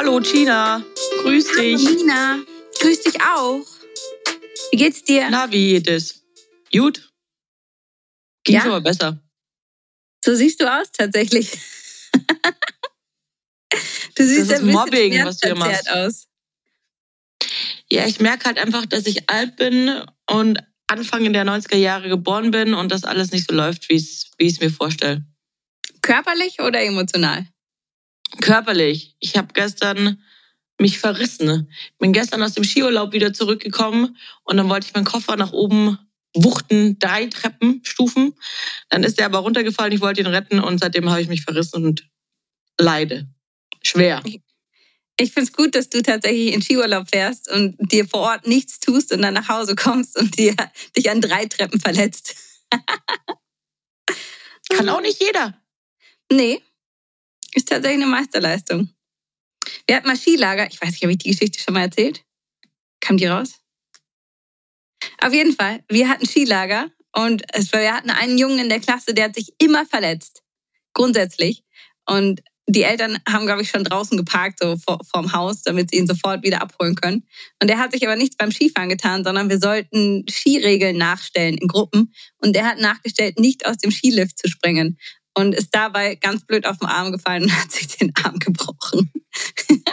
Hallo Tina, grüß dich. Hallo Nina, grüß dich auch. Wie geht's dir? Na, wie geht es? Gut? Ging Ja? schon mal besser. So siehst du aus tatsächlich. du siehst ist ein Mobbing, was du hier machst. aus. Ja, ich merke halt einfach, dass ich alt bin und Anfang der 90er Jahre geboren bin und das alles nicht so läuft, wie ich es mir vorstelle. Körperlich oder emotional? Körperlich. Ich habe gestern mich verrissen. Bin gestern aus dem Skiurlaub wieder zurückgekommen und dann wollte ich meinen Koffer nach oben wuchten, drei Treppenstufen. Dann ist der aber runtergefallen, ich wollte ihn retten und seitdem habe ich mich verrissen und leide. Schwer. Ich finde es gut, dass du tatsächlich in Skiurlaub fährst und dir vor Ort nichts tust und dann nach Hause kommst und dir, dich an drei Treppen verletzt. Kann auch nicht jeder. Nee, ist tatsächlich eine Meisterleistung. Wir hatten mal Skilager. Ich weiß nicht, habe ich die Geschichte schon mal erzählt? Kam die raus? Auf jeden Fall, wir hatten Skilager und es wir hatten einen Jungen in der Klasse, der hat sich immer verletzt. Grundsätzlich. Und die Eltern haben, glaube ich, schon draußen geparkt, so vor, vorm Haus, damit sie ihn sofort wieder abholen können. Und der hat sich aber nichts beim Skifahren getan, sondern wir sollten Skiregeln nachstellen in Gruppen. Und der hat nachgestellt, nicht aus dem Skilift zu springen und ist dabei ganz blöd auf den Arm gefallen und hat sich den Arm gebrochen.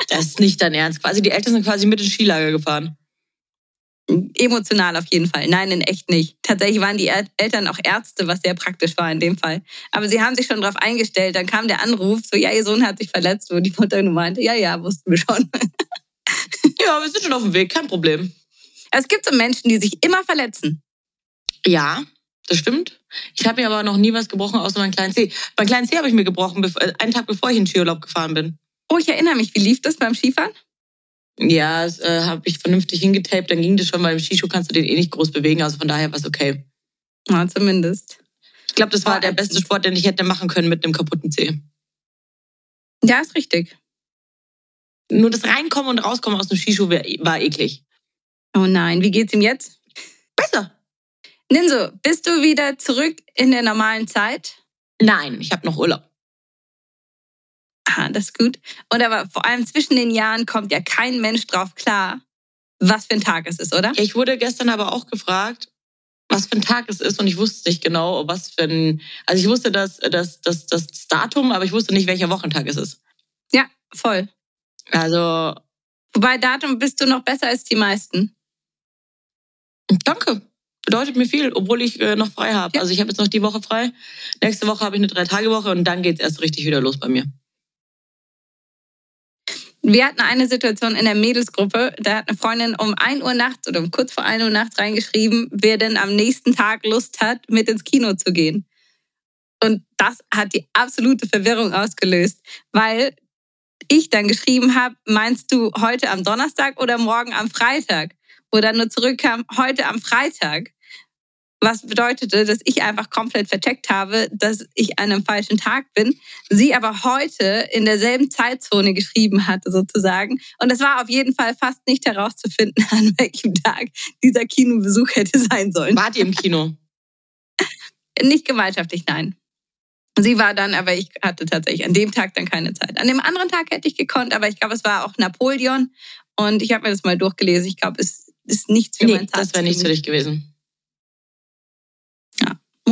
Das ist nicht dein Ernst. Quasi die Eltern sind quasi mit ins Skilager gefahren. Emotional auf jeden Fall. Nein, in echt nicht. Tatsächlich waren die El- Eltern auch Ärzte, was sehr praktisch war in dem Fall. Aber sie haben sich schon darauf eingestellt. Dann kam der Anruf, so, ja, ihr Sohn hat sich verletzt, wo die Mutter nur meinte, ja, ja, wussten wir schon. Ja, wir sind schon auf dem Weg, kein Problem. Es gibt so Menschen, die sich immer verletzen. Ja, das stimmt. Ich habe mir aber noch nie was gebrochen, außer meinen kleinen Zeh. Meinen kleinen Zeh habe ich mir gebrochen, äh, einen Tag bevor ich in den Skiurlaub gefahren bin. Oh, ich erinnere mich, wie lief das beim Skifahren? Ja, das äh, habe ich vernünftig hingetaped, dann ging das schon, weil im Skischuh kannst du den eh nicht groß bewegen, also von daher war es okay. Ja, zumindest. Ich glaube, das war Oh, der beste Sport, den ich hätte machen können mit einem kaputten Zeh. Ja, ist richtig. Nur das Reinkommen und Rauskommen aus dem Skischuh war eklig. Oh nein, wie geht's ihm jetzt? Besser. Ninso, bist du wieder zurück in der normalen Zeit? Nein, ich habe noch Urlaub. Ah, das ist gut. Und aber vor allem zwischen den Jahren kommt ja kein Mensch drauf klar, was für ein Tag es ist, oder? Ich wurde gestern aber auch gefragt, was für ein Tag es ist und ich wusste nicht genau, was für ein. Also ich wusste das, das, das, das Datum, aber ich wusste nicht, welcher Wochentag es ist. Ja, voll. Also Wobei Datum bist du noch besser als die meisten. danke. Bedeutet mir viel, obwohl ich äh, noch frei habe. Ja. Also ich habe jetzt noch die Woche frei. Nächste Woche habe ich eine Drei-Tage-Woche und dann geht's erst richtig wieder los bei mir. Wir hatten eine Situation in der Mädelsgruppe, da hat eine Freundin um 1 Uhr nachts oder um kurz vor 1 Uhr nachts reingeschrieben, wer denn am nächsten Tag Lust hat, mit ins Kino zu gehen. Und das hat die absolute Verwirrung ausgelöst, weil ich dann geschrieben habe, meinst du heute am Donnerstag oder morgen am Freitag? Wo dann nur zurückkam, heute am Freitag. Was bedeutete, dass ich einfach komplett vercheckt habe, dass ich an einem falschen Tag bin. Sie aber heute in derselben Zeitzone geschrieben hatte, sozusagen. Und es war auf jeden Fall fast nicht herauszufinden, an welchem Tag dieser Kinobesuch hätte sein sollen. Wart ihr im Kino? Nicht gemeinschaftlich, nein. Sie war dann, aber ich hatte tatsächlich an dem Tag dann keine Zeit. An dem anderen Tag hätte ich gekonnt, aber ich glaube, es war auch Napoleon. Und ich habe mir das mal durchgelesen. Ich glaube, es ist nichts für Nee, mein das wäre nichts für dich gewesen.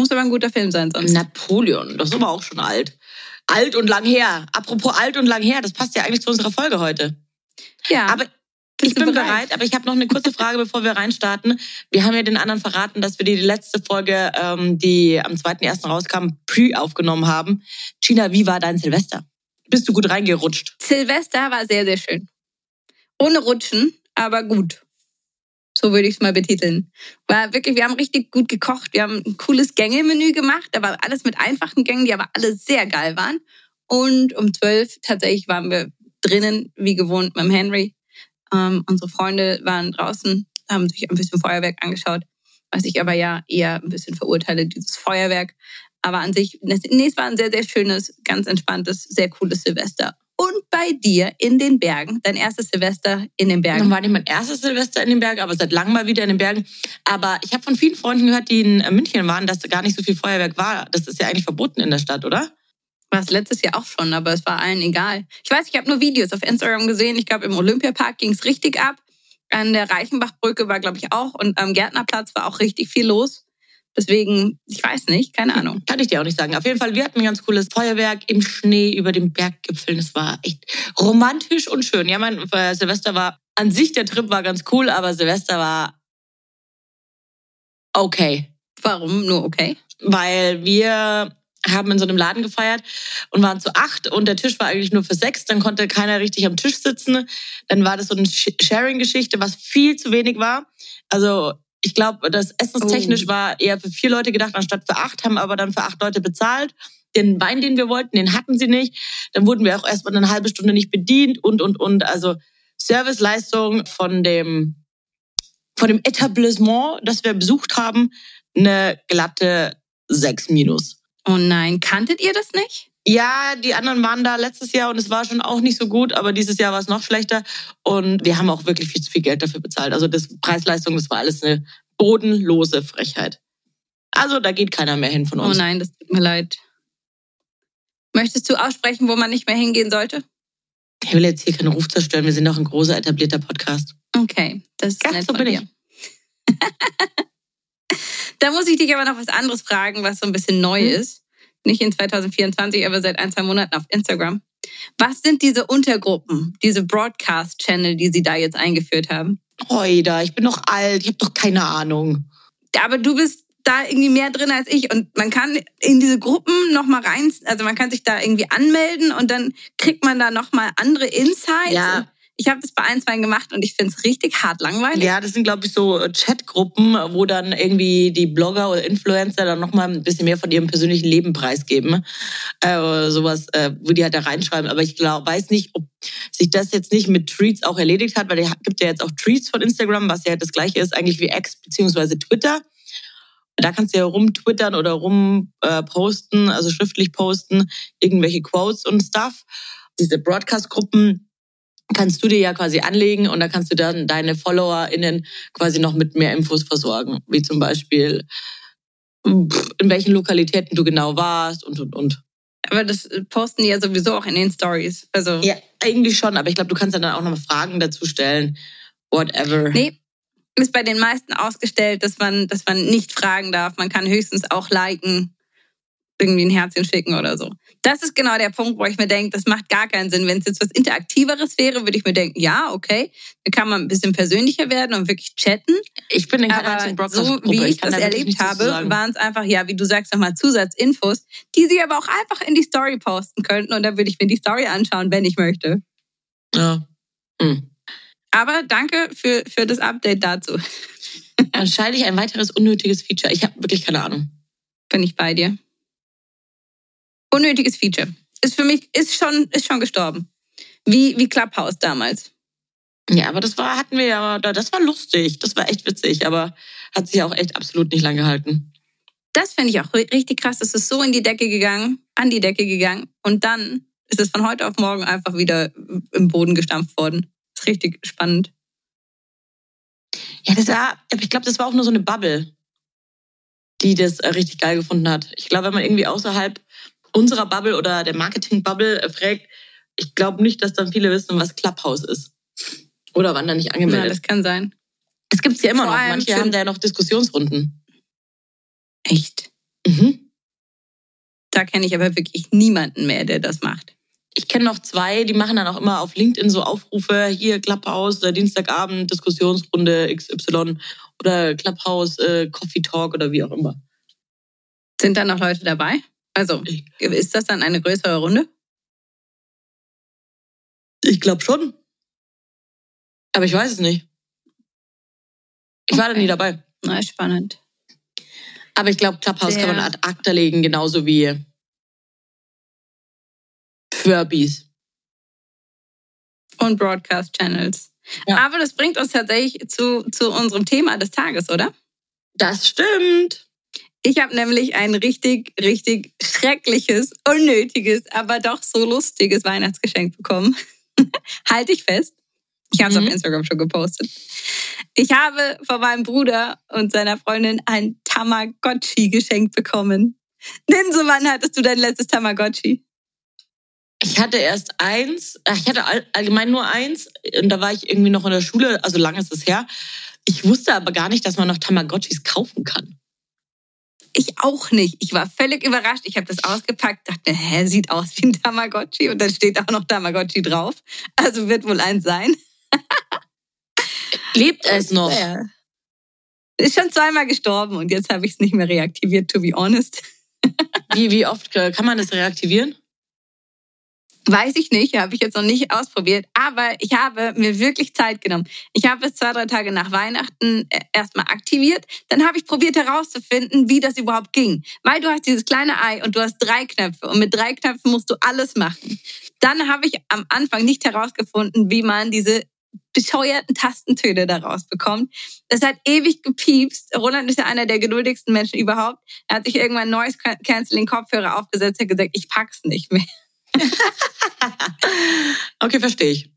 Muss aber ein guter Film sein sonst. Napoleon, das ist aber auch schon alt. Alt und lang her. Apropos alt und lang her, das passt ja eigentlich zu unserer Folge heute. ja, Aber ich bin bereit? aber ich habe noch eine kurze Frage, bevor wir reinstarten. Wir haben ja den anderen verraten, dass wir die letzte Folge, ähm, die am 2.1. rauskam, pre aufgenommen haben. Gina, wie war dein Silvester? Bist du gut reingerutscht? Silvester war sehr, sehr schön. Ohne Rutschen, aber gut. So würde ich es mal betiteln. War wirklich, wir haben richtig gut gekocht. Wir haben ein cooles Gängemenü gemacht. Da war alles mit einfachen Gängen, die aber alle sehr geil waren. Und um zwölf tatsächlich waren wir drinnen, wie gewohnt, mit dem Henry. Ähm, unsere Freunde waren draußen, haben sich ein bisschen Feuerwerk angeschaut, was ich aber ja eher ein bisschen verurteile, dieses Feuerwerk. Aber an sich, nee, es war ein sehr, sehr schönes, ganz entspanntes, sehr cooles Silvester. Und bei dir in den Bergen, dein erstes Silvester in den Bergen. Dann war nicht mein erstes Silvester in den Bergen, aber seit langem mal wieder in den Bergen. Aber ich habe von vielen Freunden gehört, die in München waren, dass gar nicht so viel Feuerwerk war. Das ist ja eigentlich verboten in der Stadt, oder? War es letztes Jahr auch schon, aber es war allen egal. Ich weiß, ich habe nur Videos auf Instagram gesehen. Ich glaube, im Olympiapark ging es richtig ab. An der Reichenbachbrücke war, glaube ich, auch. Und am Gärtnerplatz war auch richtig viel los. Deswegen, ich weiß nicht, keine Ahnung. Kann ich dir auch nicht sagen. Auf jeden Fall, wir hatten ein ganz cooles Feuerwerk im Schnee über den Berggipfeln. Es war echt romantisch und schön. Ja, mein äh, Silvester war, an sich der Trip war ganz cool, aber Silvester war okay. Warum nur okay? Weil wir haben in so einem Laden gefeiert und waren zu acht und der Tisch war eigentlich nur für sechs. Dann konnte keiner richtig am Tisch sitzen. Dann war das so eine Sharing-Geschichte, was viel zu wenig war. Also ich glaube, das essenstechnisch oh. war eher für vier Leute gedacht, anstatt für acht, haben aber dann für acht Leute bezahlt. Den Wein, den wir wollten, den hatten sie nicht. Dann wurden wir auch erst mal eine halbe Stunde nicht bedient und, und, und. Also Serviceleistung von dem, von dem Etablissement, das wir besucht haben, eine glatte sechs minus. Oh nein, kanntet ihr das nicht? Ja, die anderen waren da letztes Jahr und es war schon auch nicht so gut, aber dieses Jahr war es noch schlechter und wir haben auch wirklich viel zu viel Geld dafür bezahlt. Also das Preisleistung, das war alles eine bodenlose Frechheit. Also da geht keiner mehr hin von uns. Oh nein, das tut mir leid. Möchtest du aussprechen, wo man nicht mehr hingehen sollte? Ich will jetzt hier keinen Ruf zerstören. Wir sind doch ein großer etablierter Podcast. Okay, das ist ja, nett so bin dir. ich. da muss ich dich aber noch was anderes fragen, was so ein bisschen neu hm? ist nicht in 2024, aber seit ein, zwei Monaten auf Instagram. Was sind diese Untergruppen, diese Broadcast-Channel, die Sie da jetzt eingeführt haben? Oida, ich bin noch alt, ich habe doch keine Ahnung. Aber du bist da irgendwie mehr drin als ich und man kann in diese Gruppen noch mal rein, also man kann sich da irgendwie anmelden und dann kriegt man da noch mal andere Insights. Ja. Ich habe das bei ein, zwei gemacht und ich finde es richtig hart langweilig. Ja, das sind, glaube ich, so Chatgruppen, wo dann irgendwie die Blogger oder Influencer dann nochmal ein bisschen mehr von ihrem persönlichen Leben preisgeben. Äh, sowas, äh, wo die halt da reinschreiben. Aber ich glaube, weiß nicht, ob sich das jetzt nicht mit Tweets auch erledigt hat, weil es gibt ja jetzt auch Tweets von Instagram, was ja das gleiche ist eigentlich wie X beziehungsweise Twitter. Da kannst du ja rumtwittern oder rumposten, äh, also schriftlich posten, irgendwelche Quotes und Stuff. Diese Broadcast-Gruppen, kannst du dir ja quasi anlegen und da kannst du dann deine FollowerInnen quasi noch mit mehr Infos versorgen, wie zum Beispiel in welchen Lokalitäten du genau warst und und und. Aber das posten die ja sowieso auch in den Stories. Also ja, eigentlich schon, aber ich glaube, du kannst dann auch noch mal Fragen dazu stellen. Whatever. Nee, ist bei den meisten ausgestellt, dass man, dass man nicht fragen darf. Man kann höchstens auch liken irgendwie ein Herzchen schicken oder so. Das ist genau der Punkt, wo ich mir denke, das macht gar keinen Sinn. Wenn es jetzt was Interaktiveres wäre, würde ich mir denken, ja, okay, dann kann man ein bisschen persönlicher werden und wirklich chatten. Ich bin in keiner Aber so wie ich, ich das erlebt habe, waren es einfach, ja, wie du sagst, nochmal Zusatzinfos, die sie aber auch einfach in die Story posten könnten und dann würde ich mir die Story anschauen, wenn ich möchte. Ja. Hm. Aber danke für, für das Update dazu. Wahrscheinlich ein weiteres unnötiges Feature. Ich habe wirklich keine Ahnung. Bin ich bei dir. Unnötiges Feature. Ist für mich, ist schon, ist schon gestorben. Wie, wie Clubhouse damals. Ja, aber das war, hatten wir ja, das war lustig. Das war echt witzig, aber hat sich auch echt absolut nicht lang gehalten. Das finde ich auch richtig krass. Das ist so in die Decke gegangen, an die Decke gegangen. Und dann ist es von heute auf morgen einfach wieder im Boden gestampft worden. Das ist richtig spannend. Ja, das war, ich glaube, das war auch nur so eine Bubble, die das äh, richtig geil gefunden hat. Ich glaube, wenn man irgendwie außerhalb unserer Bubble oder der Marketing-Bubble äh, fragt, ich glaube nicht, dass dann viele wissen, was Clubhouse ist. Oder wann da nicht angemeldet. Ja, das kann sein. Es gibt es ja immer Vor noch. Manche haben da ja noch Diskussionsrunden. Echt? Mhm. Da kenne ich aber wirklich niemanden mehr, der das macht. Ich kenne noch zwei, die machen dann auch immer auf LinkedIn so Aufrufe, hier Clubhouse, äh, Dienstagabend, Diskussionsrunde XY oder Clubhouse, äh, Coffee Talk oder wie auch immer. Sind da noch Leute dabei? Also, ist das dann eine größere Runde? Ich glaube schon. Aber ich weiß es nicht. Ich okay. war da nie dabei. Na, spannend. Aber ich glaube, Clubhouse Sehr. kann man ad acta legen, genauso wie Furbies. Und Broadcast Channels. Ja. Aber das bringt uns tatsächlich zu, zu unserem Thema des Tages, oder? Das stimmt. Ich habe nämlich ein richtig, richtig schreckliches, unnötiges, aber doch so lustiges Weihnachtsgeschenk bekommen. Halte ich fest. Ich habe es Mhm. auf Instagram schon gepostet. Ich habe von meinem Bruder und seiner Freundin ein Tamagotchi geschenkt bekommen. Ninso, wann hattest du dein letztes Tamagotchi? Ich hatte erst eins, ich hatte all- allgemein nur eins und da war ich irgendwie noch in der Schule, also lange ist es her. Ich wusste aber gar nicht, dass man noch Tamagotchis kaufen kann. Ich auch nicht. Ich war völlig überrascht. Ich habe das ausgepackt, dachte, hä, sieht aus wie ein Tamagotchi und dann steht auch noch Tamagotchi drauf. Also wird wohl eins sein. Lebt es noch? Ja. Ist schon zweimal gestorben und jetzt habe ich es nicht mehr reaktiviert, to be honest. Wie, wie oft äh, kann man das reaktivieren? Weiß ich nicht, habe ich jetzt noch nicht ausprobiert, aber ich habe mir wirklich Zeit genommen. Ich habe es zwei, drei Tage nach Weihnachten äh, erstmal aktiviert. Dann habe ich probiert herauszufinden, wie das überhaupt ging. Weil du hast dieses kleine Ei und du hast drei Knöpfe und mit drei Knöpfen musst du alles machen. Dann habe ich am Anfang nicht herausgefunden, wie man diese bescheuerten Tastentöne daraus bekommt. Das hat ewig gepiepst. Roland ist ja einer der geduldigsten Menschen überhaupt. Er hat sich irgendwann Noise Canceling Kopfhörer aufgesetzt, hat gesagt, ich pack's nicht mehr. Okay, verstehe ich.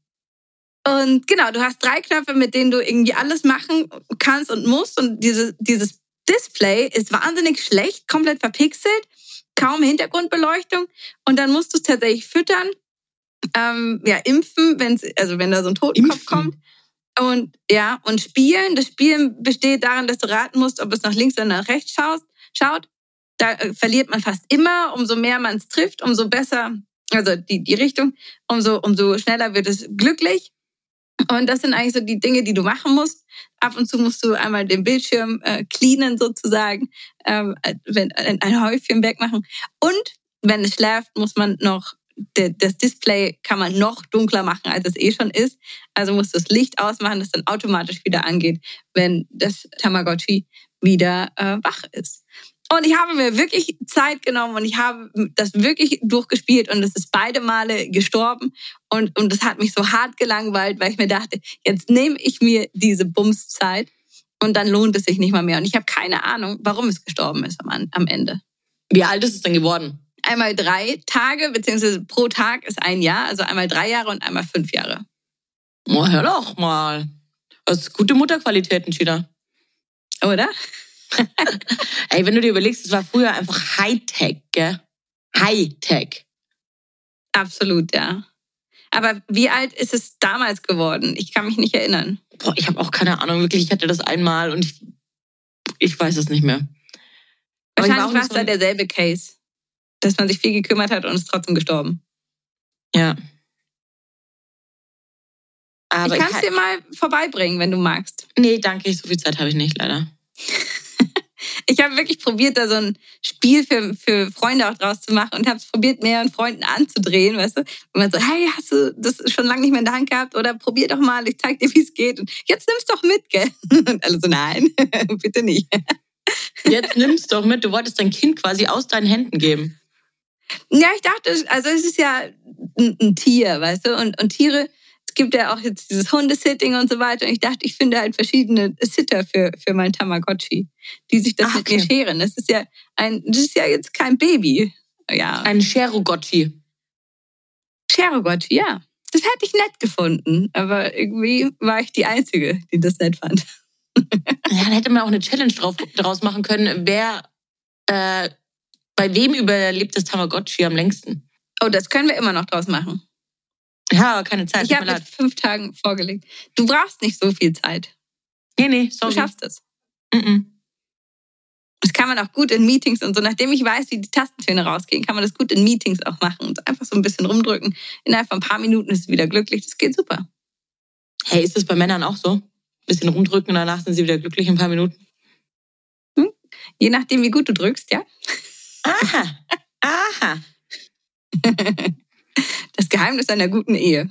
Und genau, du hast drei Knöpfe, mit denen du irgendwie alles machen kannst und musst. Und diese, dieses Display ist wahnsinnig schlecht, komplett verpixelt, kaum Hintergrundbeleuchtung. Und dann musst du es tatsächlich füttern, ähm, ja, impfen, wenn's, also wenn da so ein Totenkopf Impfen? kommt. Und ja, und spielen. Das Spielen besteht darin, dass du raten musst, ob es nach links oder nach rechts schaust, schaut. Da äh, verliert man fast immer. Umso mehr man es trifft, umso besser, also die, die Richtung, umso, umso schneller wird es glücklich. Und das sind eigentlich so die Dinge, die du machen musst. Ab und zu musst du einmal den Bildschirm äh, cleanen sozusagen, ähm, wenn, ein Häufchen wegmachen. Und wenn es schläft, muss man noch das Display kann man noch dunkler machen, als es eh schon ist. Also musst du das Licht ausmachen, das dann automatisch wieder angeht, wenn das Tamagotchi wieder äh, wach ist. Und ich habe mir wirklich Zeit genommen und ich habe das wirklich durchgespielt und es ist beide Male gestorben und, und das hat mich so hart gelangweilt, weil ich mir dachte, jetzt nehme ich mir diese Bumszeit und dann lohnt es sich nicht mal mehr. Und ich habe keine Ahnung, warum es gestorben ist am, am Ende. Wie alt ist es denn geworden? Einmal drei Tage, beziehungsweise pro Tag ist ein Jahr, also einmal drei Jahre und einmal fünf Jahre. Oh, hör doch mal. Das ist gute Mutterqualitäten, China. Oder? Ey, wenn du dir überlegst, es war früher einfach Hightech, gell? Hightech. Absolut, ja. Aber wie alt ist es damals geworden? Ich kann mich nicht erinnern. Boah, ich habe auch keine Ahnung, wirklich. Ich hatte das einmal und ich, ich weiß es nicht mehr. Aber Wahrscheinlich war es so- derselbe Case. Dass man sich viel gekümmert hat und ist trotzdem gestorben. Ja. Aber ich kann es dir mal vorbeibringen, wenn du magst. nee, danke, so viel Zeit habe ich nicht, leider. Ich habe wirklich probiert, da so ein Spiel für, für Freunde auch draus zu machen und habe es probiert, mehreren Freunden anzudrehen, weißt du? Und man so, hey, hast du das schon lange nicht mehr in der Hand gehabt? Oder probier doch mal, ich zeig dir, wie es geht. Und jetzt nimm's doch mit, gell? Und alle so, nein, bitte nicht. Jetzt nimm's doch mit. Du wolltest dein Kind quasi aus deinen Händen geben. Ja, ich dachte, also es ist ja ein, ein Tier, weißt du? Und, und Tiere, gibt ja auch jetzt dieses Hundesitting und so weiter. Und ich dachte, ich finde halt verschiedene Sitter für, für mein Tamagotchi, die sich das Ah, mit mir okay. scheren. Das ist ja ein, das ist ja jetzt kein Baby. Ja. Ein Cherogotchi. Cherogotchi, ja. Das hätte ich nett gefunden. Aber irgendwie war ich die Einzige, die das nett fand. Ja, dann hätte man auch eine Challenge drauf, draus machen können, wer äh, bei wem überlebt das Tamagotchi am längsten. Oh, das können wir immer noch draus machen. Ja, aber keine Zeit. Ich habe mit fünf Tagen vorgelegt. Du brauchst nicht so viel Zeit. Nee, nee, Du sorry. schaffst es. Mhm. Das kann man auch gut in Meetings und so. Nachdem ich weiß, wie die Tastentöne rausgehen, kann man das gut in Meetings auch machen und einfach so ein bisschen rumdrücken. Innerhalb von ein paar Minuten ist es wieder glücklich. Das geht super. Hey, ist das bei Männern auch so? Bisschen rumdrücken und danach sind sie wieder glücklich in ein paar Minuten. Je nachdem, wie gut du drückst, ja. Aha. Aha. Das Geheimnis einer guten Ehe.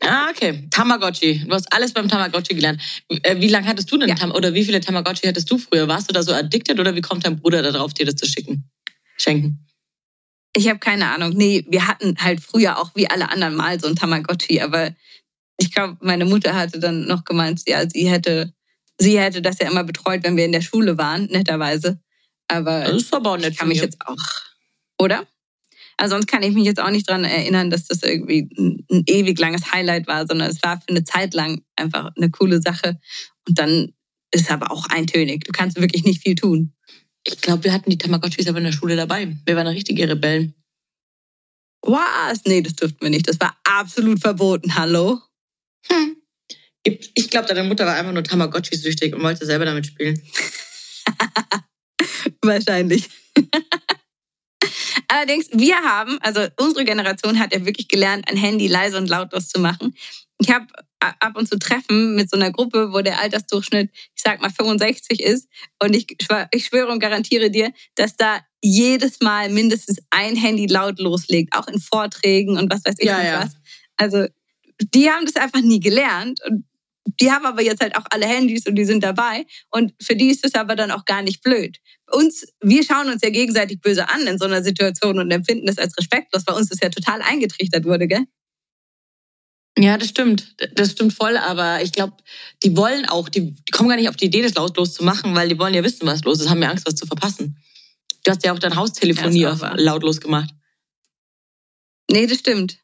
Ah, okay. Tamagotchi. Du hast alles beim Tamagotchi gelernt. Äh, Wie lange hattest du denn Ja. Oder wie viele Tamagotchi hattest du früher? Warst du da so addicted oder wie kommt dein Bruder darauf, dir das zu schicken? Schenken. Ich habe keine Ahnung. Nee, wir hatten halt früher auch wie alle anderen mal so ein Tamagotchi, aber ich glaube, meine Mutter hatte dann noch gemeint, ja, sie hätte, sie hätte das ja immer betreut, wenn wir in der Schule waren, netterweise. Aber Das ist aber auch nett ich kann mich jetzt auch, oder? Also sonst kann ich mich jetzt auch nicht dran erinnern, dass das irgendwie ein, ein ewig langes Highlight war, sondern es war für eine Zeit lang einfach eine coole Sache. Und dann ist aber auch eintönig. Du kannst wirklich nicht viel tun. Ich glaube, wir hatten die Tamagotchis aber in der Schule dabei. Wir waren richtige Rebellen. Was? Nee, das durften wir nicht. Das war absolut verboten. Hallo? Hm. Ich glaube, deine Mutter war einfach nur Tamagotchi-süchtig und wollte selber damit spielen. Wahrscheinlich. Allerdings, wir haben, also unsere Generation hat ja wirklich gelernt, ein Handy leise und lautlos zu machen. Ich habe ab und zu Treffen mit so einer Gruppe, wo der Altersdurchschnitt, ich sag mal, 65 ist. Und ich, ich schwöre und garantiere dir, dass da jedes Mal mindestens ein Handy laut loslegt, auch in Vorträgen und was weiß ich Ja, ja. was. Also die haben das einfach nie gelernt. Und die haben aber jetzt halt auch alle Handys und die sind dabei. Und für die ist es aber dann auch gar nicht blöd. Uns, wir schauen uns ja gegenseitig böse an in so einer Situation und empfinden das als respektlos, weil uns das ja total eingetrichtert wurde, gell? Ja, das stimmt. Das stimmt voll, aber ich glaube, die wollen auch, die, die kommen gar nicht auf die Idee, das lautlos zu machen, weil die wollen ja wissen, was los ist, haben ja Angst, was zu verpassen. Du hast ja auch dein Haustelefonie Ja, lautlos gemacht. Nee, das stimmt.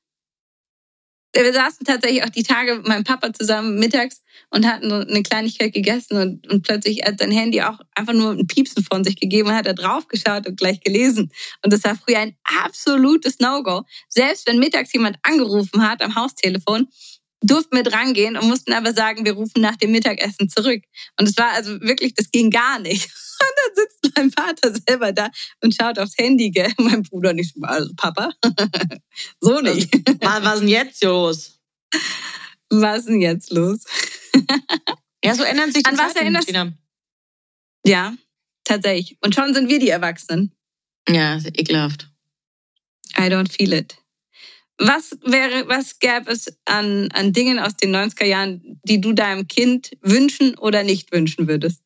Wir saßen tatsächlich auch die Tage mit meinem Papa zusammen mittags und hatten eine Kleinigkeit gegessen und, und plötzlich hat sein Handy auch einfach nur ein Piepsen von sich gegeben und hat da drauf geschaut und gleich gelesen. Und das war früher ein absolutes No-Go. Selbst wenn mittags jemand angerufen hat am Haustelefon, durften wir drangehen und mussten aber sagen, wir rufen nach dem Mittagessen zurück. Und es war also wirklich, das ging gar nicht. Und dann sitzt mein Vater selber da und schaut aufs Handy, gell? Mein Bruder nicht, also Papa, so nicht. Was, was ist denn jetzt los? Was ist denn jetzt los? Ja, so ändern sich die An was Zeiten, erinnerst- Gina. Ja, tatsächlich. Und schon sind wir die Erwachsenen. Ja, ist ekelhaft. I don't feel it. Was wäre, was gäbe es an, an Dingen aus den 90er Jahren, die du deinem Kind wünschen oder nicht wünschen würdest?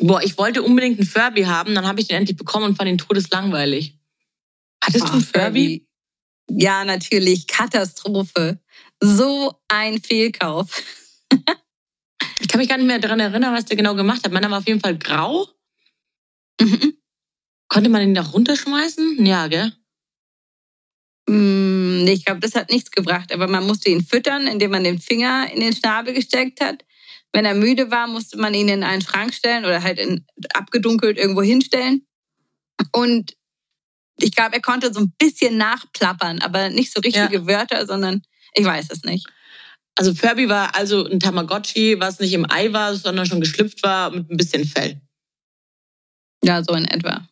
Boah, ich wollte unbedingt einen Furby haben, dann habe ich den endlich bekommen und fand ihn todeslangweilig. Hattest du einen Oh, Furby? Ja, natürlich. Katastrophe. So ein Fehlkauf. Ich kann mich gar nicht mehr daran erinnern, was der genau gemacht hat. Meiner war auf jeden Fall grau. Mhm. Konnte man ihn da runterschmeißen? Ja, gell? Mm, Ich glaube, das hat nichts gebracht. Aber man musste ihn füttern, indem man den Finger in den Schnabel gesteckt hat. Wenn er müde war, musste man ihn in einen Schrank stellen oder halt in, abgedunkelt irgendwo hinstellen. Und ich glaube, er konnte so ein bisschen nachplappern, aber nicht so richtige Wörter, sondern ich weiß es nicht. Also Furby war also ein Tamagotchi, was nicht im Ei war, sondern schon geschlüpft war mit ein bisschen Fell. Ja, so in etwa.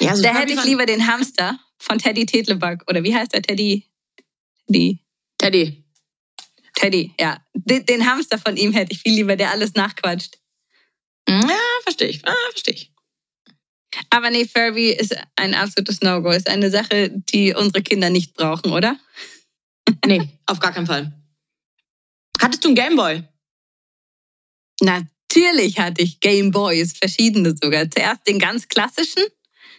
Ja, also da Furby hätte ich lieber den Hamster von Teddy Tetlebug. Oder wie heißt der Teddy? Teddy. Teddy. Teddy, ja. Den, den Hamster von ihm hätte ich viel lieber, der alles nachquatscht. Ja, verstehe ich. Ah, verstehe ich. Aber nee, Furby ist ein absolutes No-Go. Ist eine Sache, die unsere Kinder nicht brauchen, oder? Nee, auf gar keinen Fall. Hattest du einen Gameboy? Natürlich hatte ich Gameboys, verschiedene sogar. Zuerst den ganz klassischen,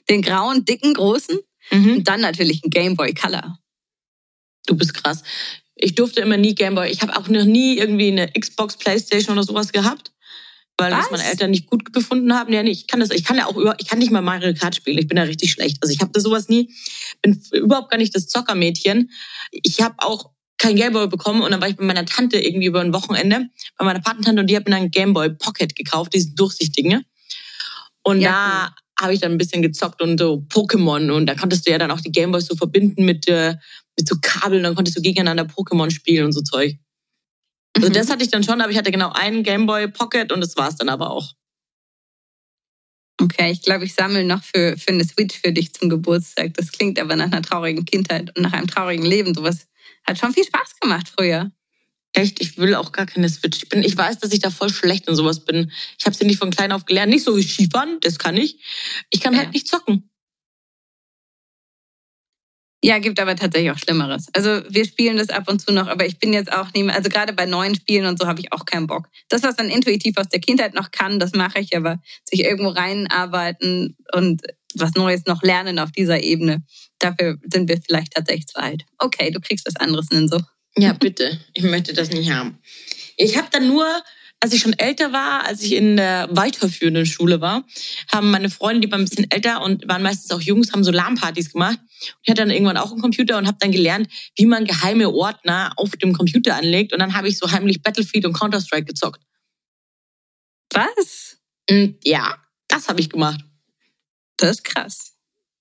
den grauen, dicken, großen. Mhm. Und dann natürlich einen Gameboy Color. Du bist krass. Ich durfte immer nie Gameboy. Ich habe auch noch nie irgendwie eine Xbox, Playstation oder sowas gehabt, weil das Was? meine Eltern nicht gut befunden haben. Ja, nee, ich kann das, ich kann ja auch über, ich kann nicht mal Mario Kart spielen. Ich bin da richtig schlecht. Also ich habe da sowas nie. Bin überhaupt gar nicht das Zockermädchen. Ich habe auch kein Gameboy bekommen und dann war ich bei meiner Tante irgendwie über ein Wochenende bei meiner Patentante und die hat mir dann einen Gameboy Pocket gekauft, diesen durchsichtigen. ne? Und Ja, da habe ich dann ein bisschen gezockt und so Pokémon und da konntest du ja dann auch die Gameboys so verbinden mit äh, mit so Kabeln, dann konntest du gegeneinander Pokémon spielen und so Zeug. Also Mhm. das hatte ich dann schon, aber ich hatte genau einen Gameboy Pocket und das war's dann aber auch. Okay, ich glaube, ich sammle noch für, für eine Switch für dich zum Geburtstag. Das klingt aber nach einer traurigen Kindheit und nach einem traurigen Leben. Sowas hat schon viel Spaß gemacht früher. Echt, ich will auch gar keine Switch. Ich, bin, ich weiß, dass ich da voll schlecht in sowas bin. Ich habe sie nicht von klein auf gelernt. Nicht so wie Skifahren, das kann ich. Ich kann Ja. halt nicht zocken. Ja, gibt aber tatsächlich auch Schlimmeres. Also wir spielen das ab und zu noch, aber ich bin jetzt auch nicht mehr, also gerade bei neuen Spielen und so habe ich auch keinen Bock. Das, was man intuitiv aus der Kindheit noch kann, das mache ich, aber sich irgendwo reinarbeiten und was Neues noch lernen auf dieser Ebene. Dafür sind wir vielleicht tatsächlich zu alt. Okay, du kriegst was anderes in so. Ja, bitte. Ich möchte das nicht haben. Ich habe dann nur als ich schon älter war, als ich in der weiterführenden Schule war, haben meine Freunde, die waren ein bisschen älter und waren meistens auch Jungs, haben so LAN-Partys gemacht. Ich hatte dann irgendwann auch einen Computer und habe dann gelernt, wie man geheime Ordner auf dem Computer anlegt. Und dann habe ich so heimlich Battlefield und Counter-Strike gezockt. Was? Und ja, das habe ich gemacht. Das ist krass.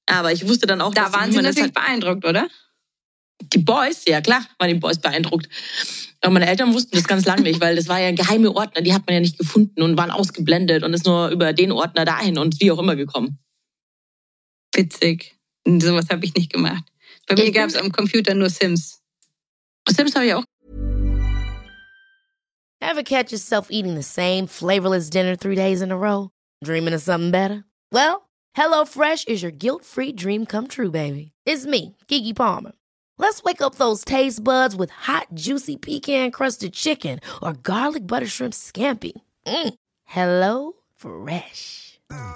Aber ich wusste dann auch, da waren sie natürlich halt beeindruckt, oder? Die Boys, ja klar, waren die Boys beeindruckt. Aber meine Eltern wussten das ganz lange nicht, weil das war ja geheime Ordner, die hat man ja nicht gefunden und waren ausgeblendet und ist nur über den Ordner dahin und wie auch immer gekommen. Witzig. Sowas habe ich nicht gemacht. Bei mir gab es am Computer nur Sims. Sims habe ich auch. Ever catch yourself eating the same flavorless dinner three days in a row? Dreaming of something better? Well, HelloFresh is your guilt-free dream come true, baby. It's me, Kiki Palmer. Let's wake up those taste buds with hot, juicy pecan crusted chicken or garlic butter shrimp scampi. Mm. Hello Fresh.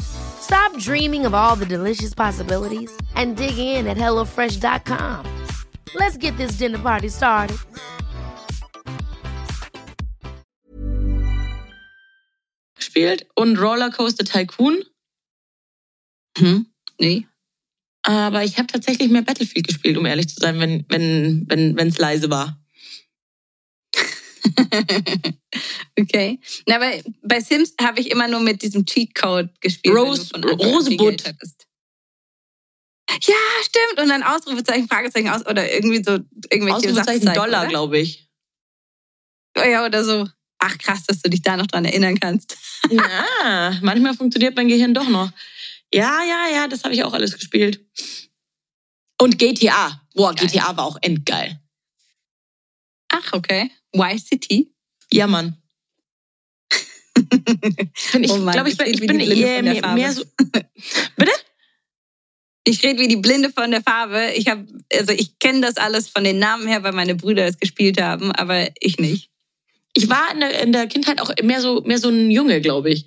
Stop dreaming of all the delicious possibilities and dig in at HelloFresh.com. Let's get this dinner party started. Gespielt und Rollercoaster Tycoon. Hm, nee. Aber ich habe tatsächlich mehr Battlefield gespielt, um ehrlich zu sein, wenn wenn wenn wenn, leise war. okay. Na, aber bei Sims habe ich immer nur mit diesem Cheatcode gespielt. Rose, Rosebud. Ja, stimmt. Und dann Ausrufezeichen, Fragezeichen aus oder irgendwie so irgendwelche Ausrufezeichen Dollar, glaube ich. Oh ja, oder so. Ach krass, dass du dich da noch dran erinnern kannst. ja, manchmal funktioniert mein Gehirn doch noch. Ja, ja, ja, das habe ich auch alles gespielt. Und GTA. Boah, Geil. GTA war auch endgeil. Ach, okay. Y-City? Ja, Mann. ich oh glaube, ich bin, ich bin eher mehr, mehr so. Bitte? Ich rede wie die Blinde von der Farbe. Ich habe, also ich kenne das alles von den Namen her, weil meine Brüder es gespielt haben, aber ich nicht. Ich war in der, in der Kindheit auch mehr so, mehr so ein Junge, glaube ich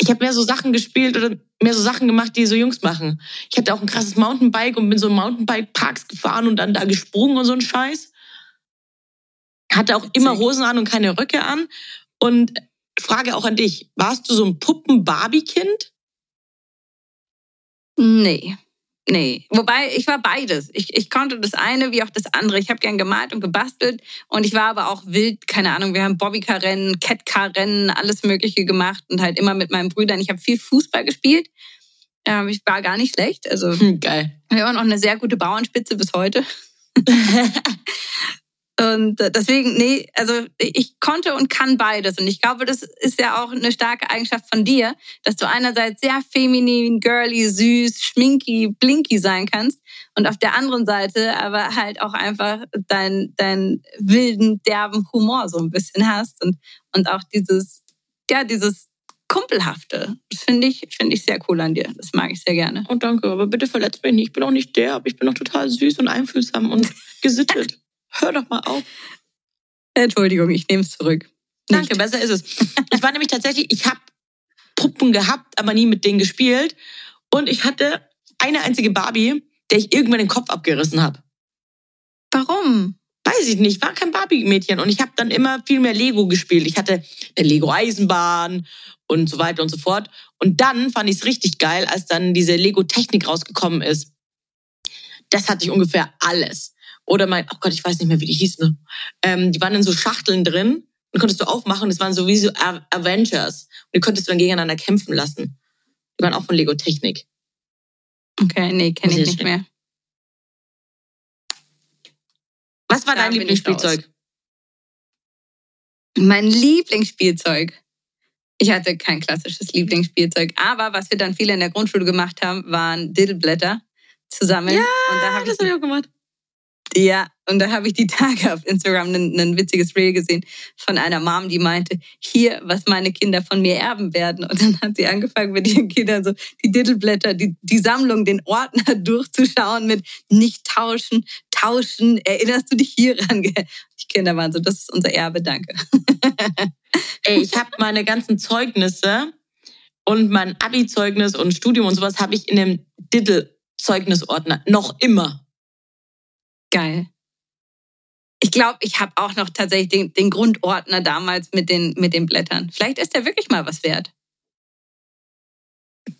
ich habe mehr so Sachen gespielt oder mehr so Sachen gemacht, die so Jungs machen. Ich hatte auch ein krasses Mountainbike und bin so Mountainbike-Parks gefahren und dann da gesprungen und so ein Scheiß. Hatte auch immer Hosen an und keine Röcke an. Und Frage auch an dich, warst du so ein Puppen-Barbie-Kind? Nee. Nee, wobei ich war beides. Ich, ich konnte das eine wie auch das andere. Ich habe gern gemalt und gebastelt und ich war aber auch wild, keine Ahnung, wir haben Bobbycar-Rennen, Catcar-Rennen, alles Mögliche gemacht und halt immer mit meinen Brüdern. Ich habe viel Fußball gespielt. Ähm, ich war gar nicht schlecht. Also geil. Wir waren auch eine sehr gute Bauernspitze bis heute. Und äh, deswegen, nee, also ich konnte und kann beides. Und ich glaube, das ist ja auch eine starke Eigenschaft von dir, dass du einerseits sehr feminin, girly, süß, schminky, blinky sein kannst und auf der anderen Seite aber halt auch einfach deinen dein wilden, derben Humor so ein bisschen hast und, und auch dieses, ja, dieses Kumpelhafte. Das finde ich, finde ich sehr cool an dir. Das mag ich sehr gerne. Oh, danke. Aber bitte verletzt mich nicht. Ich bin auch nicht der, aber ich bin auch total süß und einfühlsam und gesittet. Hör doch mal auf. Entschuldigung, ich nehme es zurück. Danke, Nicht. besser ist es. Ich war nämlich tatsächlich, ich habe Puppen gehabt, aber nie mit denen gespielt. Und ich hatte eine einzige Barbie, der ich irgendwann den Kopf abgerissen habe. Warum? Weiß ich nicht, war kein Barbie-Mädchen. Und ich habe dann immer viel mehr Lego gespielt. Ich hatte eine Lego-Eisenbahn und so weiter und so fort. Und dann fand ich es richtig geil, als dann diese Lego-Technik rausgekommen ist. Das hatte ich ungefähr alles. Oder mein, oh Gott, ich weiß nicht mehr, wie die hießen. Ne? Ähm, die waren in so Schachteln drin und konntest du aufmachen. Das waren so wie so Avengers. Und die konntest du dann gegeneinander kämpfen lassen. Die waren auch von Lego Technik. Okay, nee, kenne ich nicht mehr. Was war da dein Lieblingsspielzeug? Mein Lieblingsspielzeug. Ich hatte kein klassisches Lieblingsspielzeug, aber was wir dann viele in der Grundschule gemacht haben, waren Diddleblätter zusammen. Ja, und da hab das habe ich auch gemacht. Ja, und da habe ich die Tage auf Instagram ein, ein witziges Reel gesehen von einer Mom, die meinte, hier, was meine Kinder von mir erben werden. Und dann hat sie angefangen mit ihren Kindern so die Titelblätter, die, die Sammlung, den Ordner durchzuschauen mit nicht tauschen, tauschen, erinnerst du dich hieran? Die Kinder waren so, das ist unser Erbe, danke. Ey, ich habe meine ganzen Zeugnisse und mein Abi-Zeugnis und Studium und sowas habe ich in dem Diddle-Zeugnisordner. Noch immer. Geil. Ich glaube, ich habe auch noch tatsächlich den, den Grundordner damals mit den, mit den Blättern. Vielleicht ist der wirklich mal was wert.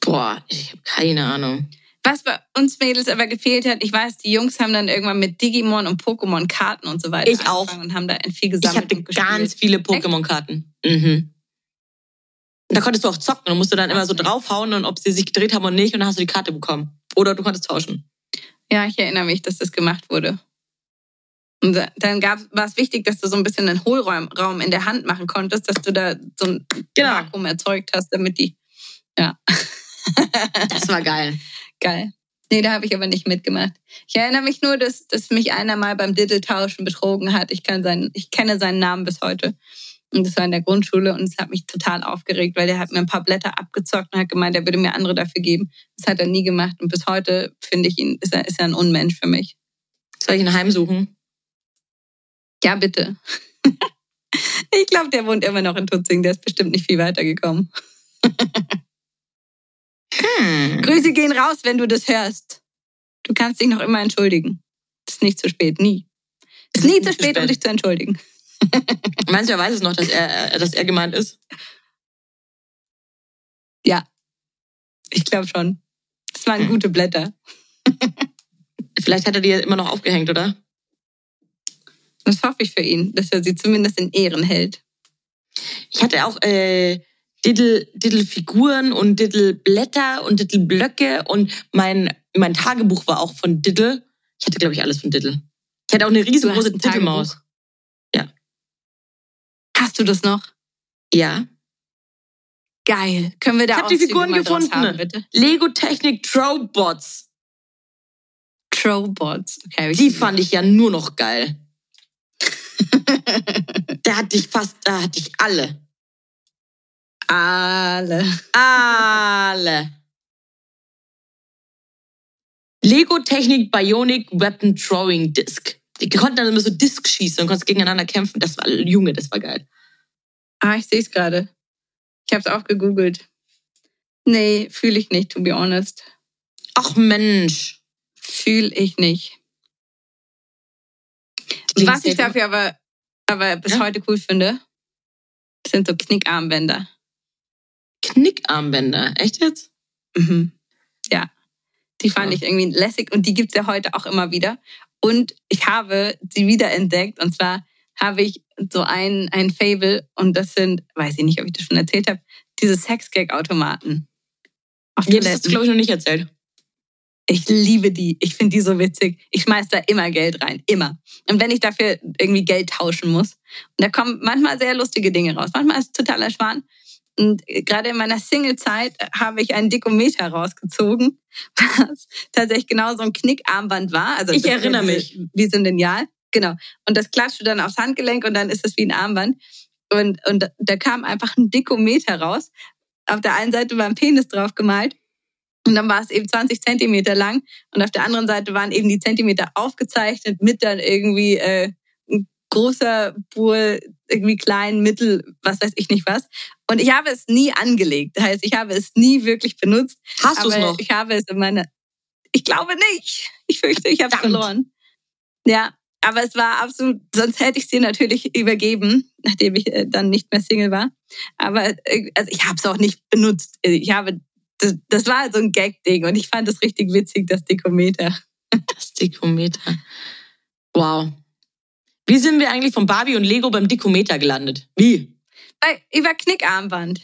Boah, ich habe keine Ahnung. Was bei uns Mädels aber gefehlt hat, ich weiß, die Jungs haben dann irgendwann mit Digimon und Pokémon Karten und so weiter Ich auch. angefangen und haben da viel Ich gesammelt hatte und gespielt. ganz viele Pokémon-Karten. Mhm. Da konntest du auch zocken und musst du dann immer so draufhauen und ob sie sich gedreht haben oder nicht und dann hast du die Karte bekommen. Oder du konntest tauschen. Ja, ich erinnere mich, dass das gemacht wurde. Und da- dann gab, war es wichtig, dass du so ein bisschen einen Hohlraum Raum in der Hand machen konntest, dass du da so ein Genau. Vakuum erzeugt hast, damit die. Ja. Das war geil. Geil. Nee, da habe ich aber nicht mitgemacht. Ich erinnere mich nur, dass, dass mich einer mal beim Diddle-Tauschen betrogen hat. Ich, kann seinen, ich kenne seinen Namen bis heute. Und das war in der Grundschule und es hat mich total aufgeregt, weil der hat mir ein paar Blätter abgezockt und hat gemeint, er würde mir andere dafür geben. Das hat er nie gemacht und bis heute finde ich ihn, ist er, ist er ein Unmensch für mich. Soll ich ihn heimsuchen? Ja, bitte. ich glaube, der wohnt immer noch in Tutzing. Der ist bestimmt nicht viel weitergekommen. Hm. Grüße gehen raus, wenn du das hörst. Du kannst dich noch immer entschuldigen. Es ist nicht zu spät, nie. Es ist nie zu spät, um dich zu entschuldigen. Meinst du, er weiß es noch, dass er, äh, dass er gemeint ist? Ja, ich glaube schon. Das waren Hm. gute Blätter. Vielleicht hat er die immer noch aufgehängt, oder? Das hoffe ich für ihn, dass er sie zumindest in Ehren hält. Ich hatte auch äh, Diddle, Diddle-Figuren und Diddle-Blätter und Diddle-Blöcke und mein, mein Tagebuch war auch von Diddle. Ich hatte, glaube ich, alles von Diddle. Ich hatte auch eine riesengroße. Tagebuch? Hast du das noch? Ja. Geil. Können wir da Ich hab die Figuren gefunden. Haben, bitte? Lego Technik Trowbots. Trowbots. Okay, Die fand ich ja nur noch geil. Da hatte ich fast, da hatte ich alle. Alle. Alle. Lego Technik Bionic Weapon Throwing Disc. Die konnten dann immer so Disc schießen und konntest gegeneinander kämpfen. Das war, Junge, das war geil. Ah, ich sehe es gerade. Ich habe es auch gegoogelt. Nee, fühle ich nicht, to be honest. Ach Mensch. Fühle ich nicht. Was ich dafür aber, aber bis Ja? heute cool finde, sind so Knickarmbänder. Knickarmbänder. Echt jetzt? Mhm. Ja. Die fand Ja. ich irgendwie lässig und die gibt's ja heute auch immer wieder. Und ich habe sie wiederentdeckt und zwar habe ich so ein, ein Fable und das sind, weiß ich nicht, ob ich das schon erzählt habe, diese Sexgag-Automaten. Auf Mir hast Toiletten. du, glaube ich, noch nicht erzählt. Ich liebe die. Ich finde die so witzig. Ich schmeiß da immer Geld rein. Immer. Und wenn ich dafür irgendwie Geld tauschen muss. Und da kommen manchmal sehr lustige Dinge raus. Manchmal ist es totaler Schwan. Und gerade in meiner Single-Zeit habe ich einen Dikometer rausgezogen, was tatsächlich genau so ein Knickarmband war. Also Ich das- erinnere mich. Wie so ein Lineal. Genau. Und das klatscht du dann aufs Handgelenk und dann ist es wie ein Armband. Und, und da kam einfach ein Dikometer raus. Auf der einen Seite war ein Penis drauf gemalt und dann war es eben 20 Zentimeter lang und auf der anderen Seite waren eben die Zentimeter aufgezeichnet mit dann irgendwie äh, ein großer Bur, irgendwie klein, mittel, was weiß ich nicht was. Und ich habe es nie angelegt. Das heißt, ich habe es nie wirklich benutzt. Hast du es noch? ich habe es in meiner... Ich glaube nicht. Ich fürchte, ich habe es verloren. Ja, aber es war absolut, sonst hätte ich sie natürlich übergeben, nachdem ich äh, dann nicht mehr Single war. Aber äh, also ich habe es auch nicht benutzt. Ich habe, das, das war so ein Gag-Ding und ich fand es richtig witzig, das Dikometer. Das Dikometer. Wow. Wie sind wir eigentlich von Barbie und Lego beim Dikometer gelandet? Wie? Weil, über Knickarmband.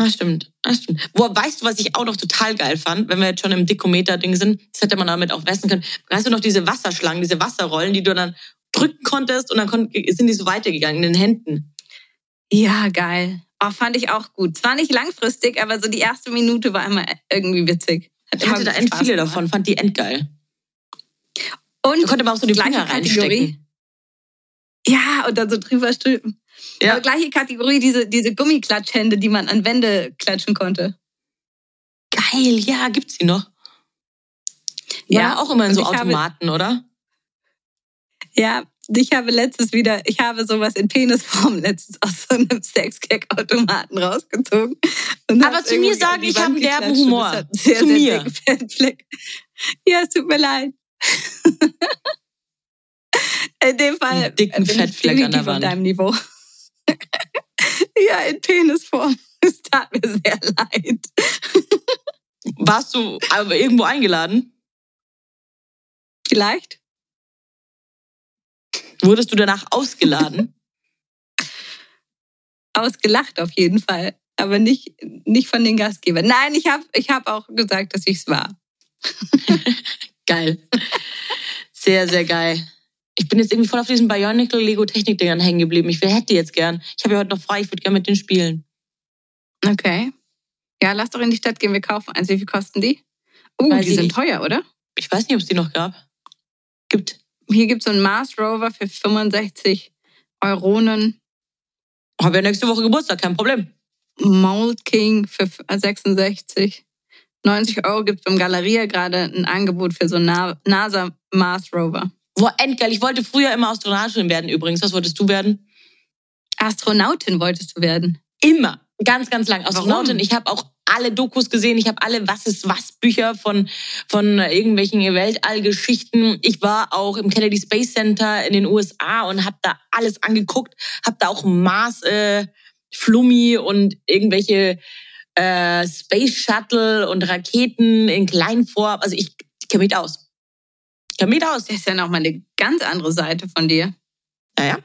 Ah, stimmt. Ah, stimmt. Boah, weißt du, was ich auch noch total geil fand, wenn wir jetzt schon im Dikometer-Ding sind? Das hätte man damit auch messen können. Weißt du noch diese Wasserschlangen, diese Wasserrollen, die du dann drücken konntest und dann sind die so weitergegangen in den Händen. Ja, geil. Oh, fand ich auch gut. Zwar nicht langfristig, aber so die erste Minute war immer irgendwie witzig. Hat Ich hatte da end viele gemacht. davon, fand die endgeil. Und Da konnte man auch so die Finger reinstecken. Ja, und dann so drüber stülpen. Ja. Aber gleiche Kategorie, diese, diese Gummiklatschhände, die man an Wände klatschen konnte. Geil, ja, gibt's die noch? Ja, Ja, auch immer in so habe- Automaten, oder? Ja, Ich habe letztes wieder, ich habe sowas in Penisform letztens aus so einem Sexcake-Automaten rausgezogen. Aber zu mir sagen, ich habe einen derben Humor. Sehr, zu sehr mir. Ja, es tut mir leid. in dem Fall. Einen dicken Fettfleck an der Wand. deinem Niveau. ja, in Penisform. Es tat mir sehr leid. Warst du irgendwo eingeladen? Vielleicht. Wurdest du danach ausgeladen? Ausgelacht auf jeden Fall, aber nicht, nicht von den Gastgebern. Nein, ich habe ich hab auch gesagt, dass ich es war. geil. Sehr, sehr geil. Ich bin jetzt irgendwie voll auf diesen Bionicle Lego Technik Dingern hängen geblieben. Ich hätte die jetzt gern. Ich habe ja heute noch frei. Ich würde gerne mit denen spielen. Okay. Ja, lass doch in die Stadt gehen. Wir kaufen eins. Wie viel kosten die? Oh, uh, die sind teuer, oder? Ich weiß nicht, ob es die noch gab. Gibt. Hier gibt es so einen Mars Rover für 65 Euronen. Habe ja nächste Woche Geburtstag, kein Problem. Mold King für 66. 90 Euro gibt es im Galeria gerade ein Angebot für so einen NASA Mars Rover. Boah, endgeil. Ich wollte früher immer Astronautin werden übrigens. Was wolltest du werden? Astronautin wolltest du werden. Immer. Ganz, ganz lang. Astronautin. Warum? Ich habe auch alle Dokus gesehen. Ich habe alle Was ist was Bücher von, von irgendwelchen Weltallgeschichten. Ich war auch im Kennedy Space Center in den USA und habe da alles angeguckt. Habe da auch Mars äh, Flummi und irgendwelche äh, Space Shuttle und Raketen in Kleinform. Also ich, ich kenne mich aus. Mich aus. Das ist ja nochmal eine ganz andere Seite von dir. Naja.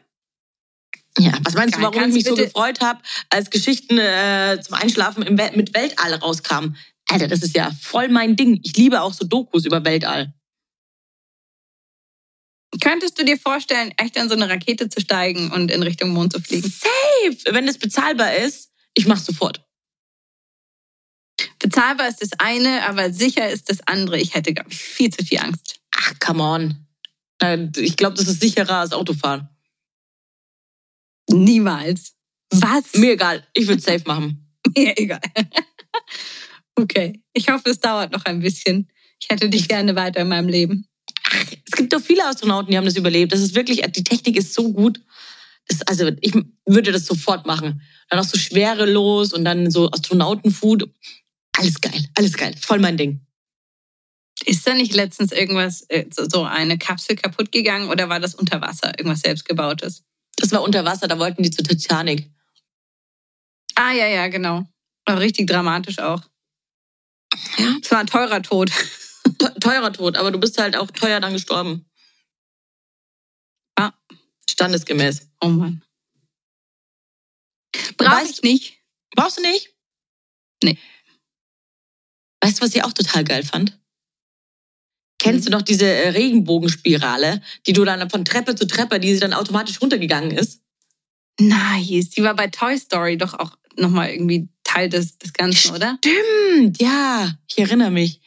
Ja, was meinst du, warum Kannst ich mich so gefreut habe, als Geschichten äh, zum Einschlafen im We mit Weltall rauskamen? Alter, das ist ja voll mein Ding. Ich liebe auch so Dokus über Weltall. Könntest du dir vorstellen, echt in so eine Rakete zu steigen und in Richtung Mond zu fliegen? Safe! Wenn es bezahlbar ist, ich mach's sofort. Bezahlbar ist das eine, aber sicher ist das andere. Ich hätte, glaube ich, viel zu viel Angst. Ach, come on. Ich glaube, das ist sicherer als Autofahren. Niemals. Was? Mir egal. Ich würde safe machen. Mir egal. okay. Ich hoffe, es dauert noch ein bisschen. Ich hätte dich gerne weiter in meinem Leben. Ach, es gibt doch viele Astronauten, die haben das überlebt. Das ist wirklich, die Technik ist so gut. Das, also ich würde das sofort machen. Dann auch so schwerelos und dann so Astronautenfood. Alles geil, alles geil. Voll mein Ding. Ist da nicht letztens irgendwas, äh, so eine Kapsel kaputt gegangen oder war das unter Wasser, irgendwas selbstgebautes? Das war unter Wasser, da wollten die zur Titanic. Ah, ja, ja, genau. War richtig dramatisch auch. Ja. Es war ein teurer Tod. teurer Tod, aber du bist halt auch teuer dann gestorben. Ah. Standesgemäß. Oh Mann. Brauch ich nicht. Brauchst du nicht? Nee. Weißt du, was ich auch total geil fand? Kennst du noch diese äh, Regenbogenspirale, die du dann von Treppe zu Treppe, die sie dann automatisch runtergegangen ist? Nice. Die war bei Toy Story doch auch nochmal irgendwie Teil des, des Ganzen, oder? Stimmt, ja. Ich erinnere mich.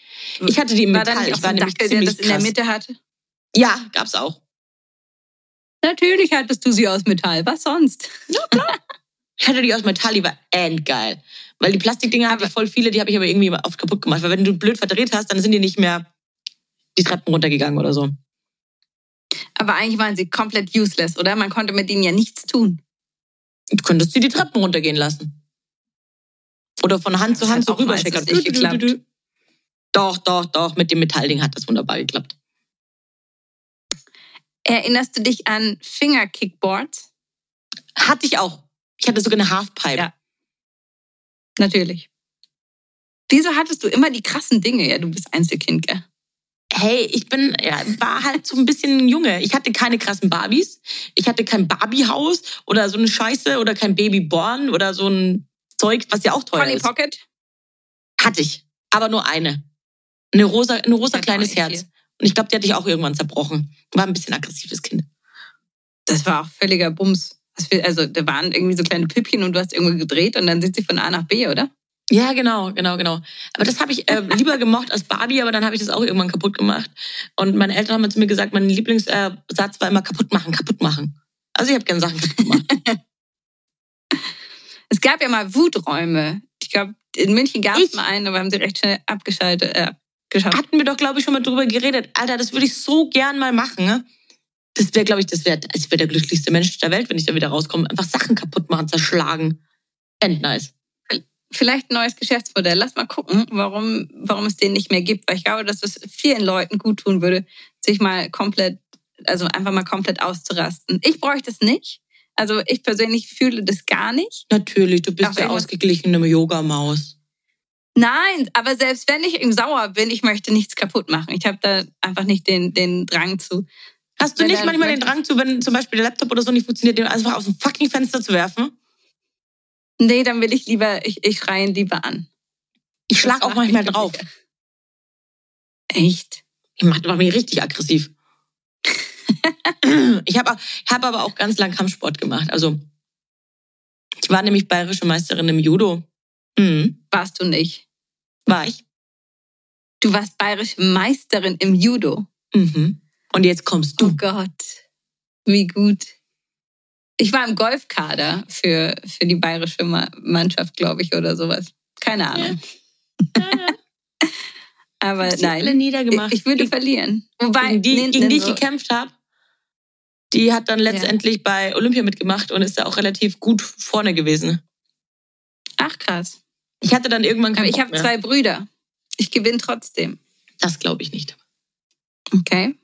Ich hatte die im war Metall. Dann nicht ich war nämlich Dackel, der das in der Mitte hatte? Ja, gab's auch. Natürlich hattest du sie aus Metall. Was sonst? Ja, klar. ich hatte die aus Metall, die war endgeil. Weil die Plastikdinger habe ich voll viele, die habe ich aber irgendwie oft kaputt gemacht. Weil wenn du blöd verdreht hast, dann sind die nicht mehr die Treppen runtergegangen oder so. Aber eigentlich waren sie komplett useless, oder? Man konnte mit ihnen ja nichts tun. Du könntest sie die Treppen runtergehen lassen. Oder von Hand zu Hand so. Nicht geklappt. Doch, doch, doch. Mit dem Metallding hat das wunderbar geklappt. Erinnerst du dich an Fingerkickboards? Hatte ich auch. Ich hatte sogar eine Halfpipe. Ja. Natürlich. Wieso hattest du immer die krassen Dinge? Ja, du bist Einzelkind, gell? Hey, ich bin, ja, war halt so ein bisschen Junge. Ich hatte keine krassen Barbies. Ich hatte kein Barbiehaus oder so eine Scheiße oder kein Babyborn oder so ein Zeug, was ja auch teuer Polly ist. Pocket? Hatte ich, aber nur eine. Eine rosa, ein rosa kleines Herz. Hier. Und ich glaube, die hatte ich auch irgendwann zerbrochen. War ein bisschen aggressives Kind. Das war auch völliger Bums. Also da waren irgendwie so kleine Püppchen und du hast irgendwo gedreht und dann sind sie von A nach B, oder? Ja, genau, genau, genau. Aber das habe ich äh, lieber gemocht als Barbie, aber dann habe ich das auch irgendwann kaputt gemacht. Und meine Eltern haben zu mir gesagt, mein Lieblingssatz war immer kaputt machen, kaputt machen. Also ich habe gerne Sachen kaputt gemacht. es gab ja mal Wuträume. Ich glaube, in München gab es mal einen, aber haben sie recht schnell abgeschaltet. Äh, geschafft. Hatten wir doch, glaube ich, schon mal drüber geredet. Alter, das würde ich so gern mal machen. Ne? Das wäre, glaube ich, das wäre ich wär der glücklichste Mensch der Welt, wenn ich da wieder rauskomme. Einfach Sachen kaputt machen, zerschlagen. Endnice. Vielleicht ein neues Geschäftsmodell. Lass mal gucken, warum, warum es den nicht mehr gibt. Weil ich glaube, dass es vielen Leuten gut tun würde, sich mal komplett, also einfach mal komplett auszurasten. Ich bräuchte es nicht. Also ich persönlich fühle das gar nicht. Natürlich, du bist ja ausgeglichene Yoga-Maus. Nein, aber selbst wenn ich im Sauer bin, ich möchte nichts kaputt machen. Ich habe da einfach nicht den, den Drang zu. Hast du nicht manchmal den Drang zu, wenn zum Beispiel der Laptop oder so nicht funktioniert, den einfach aus dem fucking Fenster zu werfen? Nee, dann will ich lieber, ich, ich schreie ihn lieber an. Ich schlag auch manchmal drauf. Echt? Ich mach, mach mich richtig aggressiv. ich habe hab aber auch ganz lang Kampfsport gemacht. Also ich war nämlich bayerische Meisterin im Judo. Mhm. Warst du nicht? War ich. Du warst bayerische Meisterin im Judo. Mhm. Und jetzt kommst du. Oh Gott, wie gut. Ich war im Golfkader für, für die bayerische Mannschaft, glaube ich, oder sowas. Keine Ahnung. Ja. Aber nein, alle niedergemacht. Ich, ich würde verlieren. Wobei, gegen die, gegen die ich gekämpft habe, die hat dann letztendlich ja. bei Olympia mitgemacht und ist da auch relativ gut vorne gewesen. Ach krass. Ich hatte dann irgendwann keinen Aber ich habe zwei Brüder. Ich gewinne trotzdem. Das glaube ich nicht. Okay.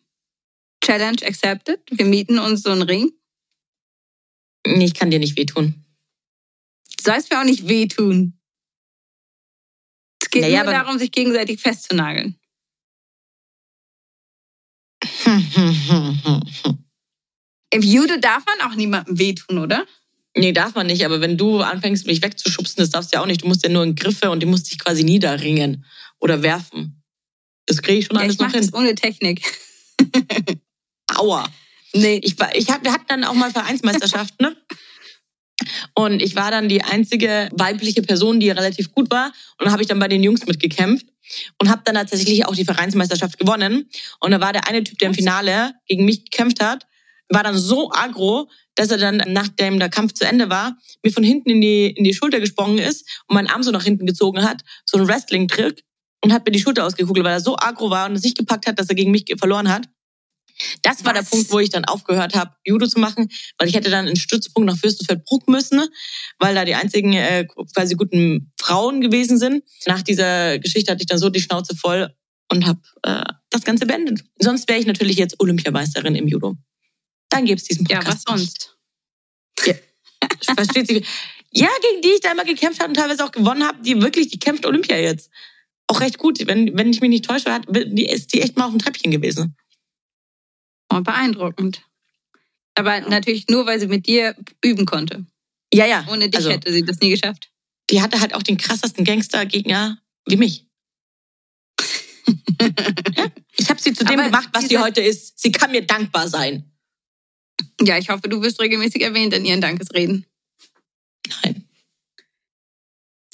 Challenge accepted. Wir mieten uns so einen Ring. Nee, ich kann dir nicht wehtun. Du sollst mir auch nicht wehtun. Es geht naja, nur darum, sich gegenseitig festzunageln. Im Judo darf man auch niemandem wehtun, oder? Nee, darf man nicht. Aber wenn du anfängst, mich wegzuschubsen, das darfst du ja auch nicht. Du musst ja nur in Griffe und die musst dich quasi niederringen oder werfen. Das kriege ich schon ja, alles ich noch hin. Das ohne Technik. Aua. Nee. Ich, war, ich hab, wir hatten dann auch mal Vereinsmeisterschaft, ne? Und ich war dann die einzige weibliche Person, die relativ gut war. Und habe ich dann bei den Jungs mitgekämpft und habe dann tatsächlich auch die Vereinsmeisterschaft gewonnen. Und da war der eine Typ, der im Finale gegen mich gekämpft hat, war dann so aggro, dass er dann, nachdem der Kampf zu Ende war, mir von hinten in die, in die Schulter gesprungen ist und meinen Arm so nach hinten gezogen hat, so ein Wrestling-Trick und hat mir die Schulter ausgekugelt, weil er so aggro war und es nicht gepackt hat, dass er gegen mich verloren hat. Das war Was? der Punkt, wo ich dann aufgehört habe, Judo zu machen, weil ich hätte dann in Stützpunkt nach Fürstenfeldbruck müssen, weil da die einzigen äh, quasi guten Frauen gewesen sind. Nach dieser Geschichte hatte ich dann so die Schnauze voll und habe äh, das Ganze beendet. Sonst wäre ich natürlich jetzt Olympiameisterin im Judo. Dann gäbe es diesen Podcast. Ja, was sonst? Ja, versteht sie. Ja, gegen die ich da immer gekämpft habe und teilweise auch gewonnen habe, die wirklich, die kämpft Olympia jetzt. Auch recht gut. Wenn, wenn ich mich nicht täusche, hat, die, ist die echt mal auf dem Treppchen gewesen. Oh, beeindruckend. Aber natürlich nur, weil sie mit dir üben konnte. Ja, ja. Ohne dich also, hätte sie das nie geschafft. Die hatte halt auch den krassesten Gangster-Gegner wie mich. ja? Ich habe sie zu dem Aber gemacht, was sie heute ist. Sie kann mir dankbar sein. Ja, ich hoffe, du wirst regelmäßig erwähnt in ihren Dankesreden. Nein.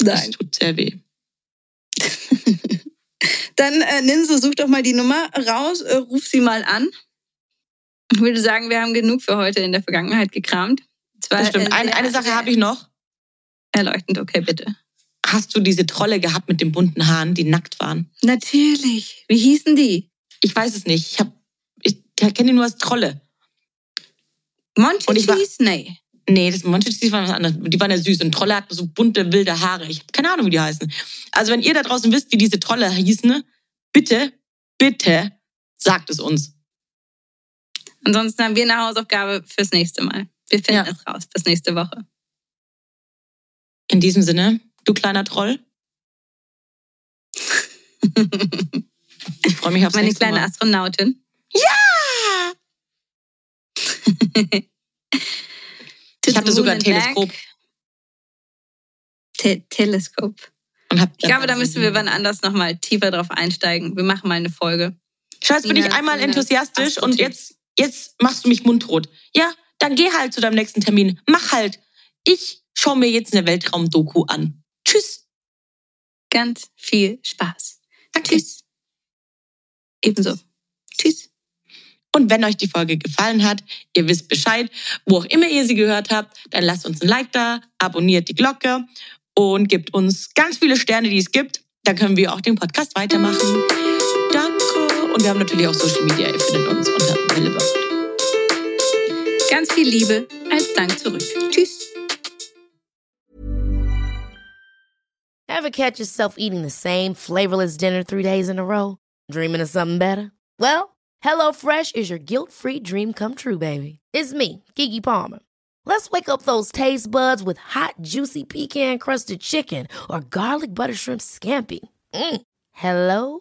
Nein. Das tut sehr weh. Dann, äh, Ninse, such doch mal die Nummer raus, äh, ruf sie mal an. Ich würde sagen, wir haben genug für heute in der Vergangenheit gekramt. Zwar, das stimmt. Äh, eine, eine Sache habe ich noch. Erleuchtend, okay, bitte. Hast du diese Trolle gehabt mit den bunten Haaren, die nackt waren? Natürlich. Wie hießen die? Ich weiß es nicht. Ich, hab, ich kenne die nur als Trolle. Monchichis? Nee. Nee, das Monchichis waren was anderes. Die waren ja süß. Und Trolle hatten so bunte, wilde Haare. Ich habe keine Ahnung, wie die heißen. Also wenn ihr da draußen wisst, wie diese Trolle hießen, bitte, bitte sagt es uns. Ansonsten haben wir eine Hausaufgabe fürs nächste Mal. Wir finden ja. es raus bis nächste Woche. In diesem Sinne, du kleiner Troll. ich freue mich aufs Meine nächste kleine Mal. Astronautin. Ja! ich hatte sogar ein Teleskop. Te Teleskop. ich glaube, da müssen wir wann anders nochmal tiefer drauf einsteigen. Wir machen mal eine Folge. Scheiße, bin ich einmal enthusiastisch und jetzt, jetzt machst du mich mundtot. Ja, dann geh halt zu deinem nächsten Termin. Mach halt. Ich schaue mir jetzt eine Weltraum-Doku an. Tschüss. Ganz viel Spaß. Danke. Tschüss. Ebenso. Tschüss. Und wenn euch die Folge gefallen hat, ihr wisst Bescheid, wo auch immer ihr sie gehört habt, dann lasst uns ein Like da, abonniert die Glocke und gebt uns ganz viele Sterne, die es gibt. Dann können wir auch den Podcast weitermachen. Danke. Und wir haben natürlich auch Social Media. Ihr findet uns unter Wellebird. Ganz viel Liebe als Dank zurück. Tschüss. Ever catch yourself eating the same flavorless dinner three days in a row? Dreaming of something better? Well, HelloFresh is your guilt-free dream come true, baby. It's me, Kiki Palmer. Let's wake up those taste buds with hot, juicy pecan-crusted chicken or garlic butter shrimp scampi. Mm. Hello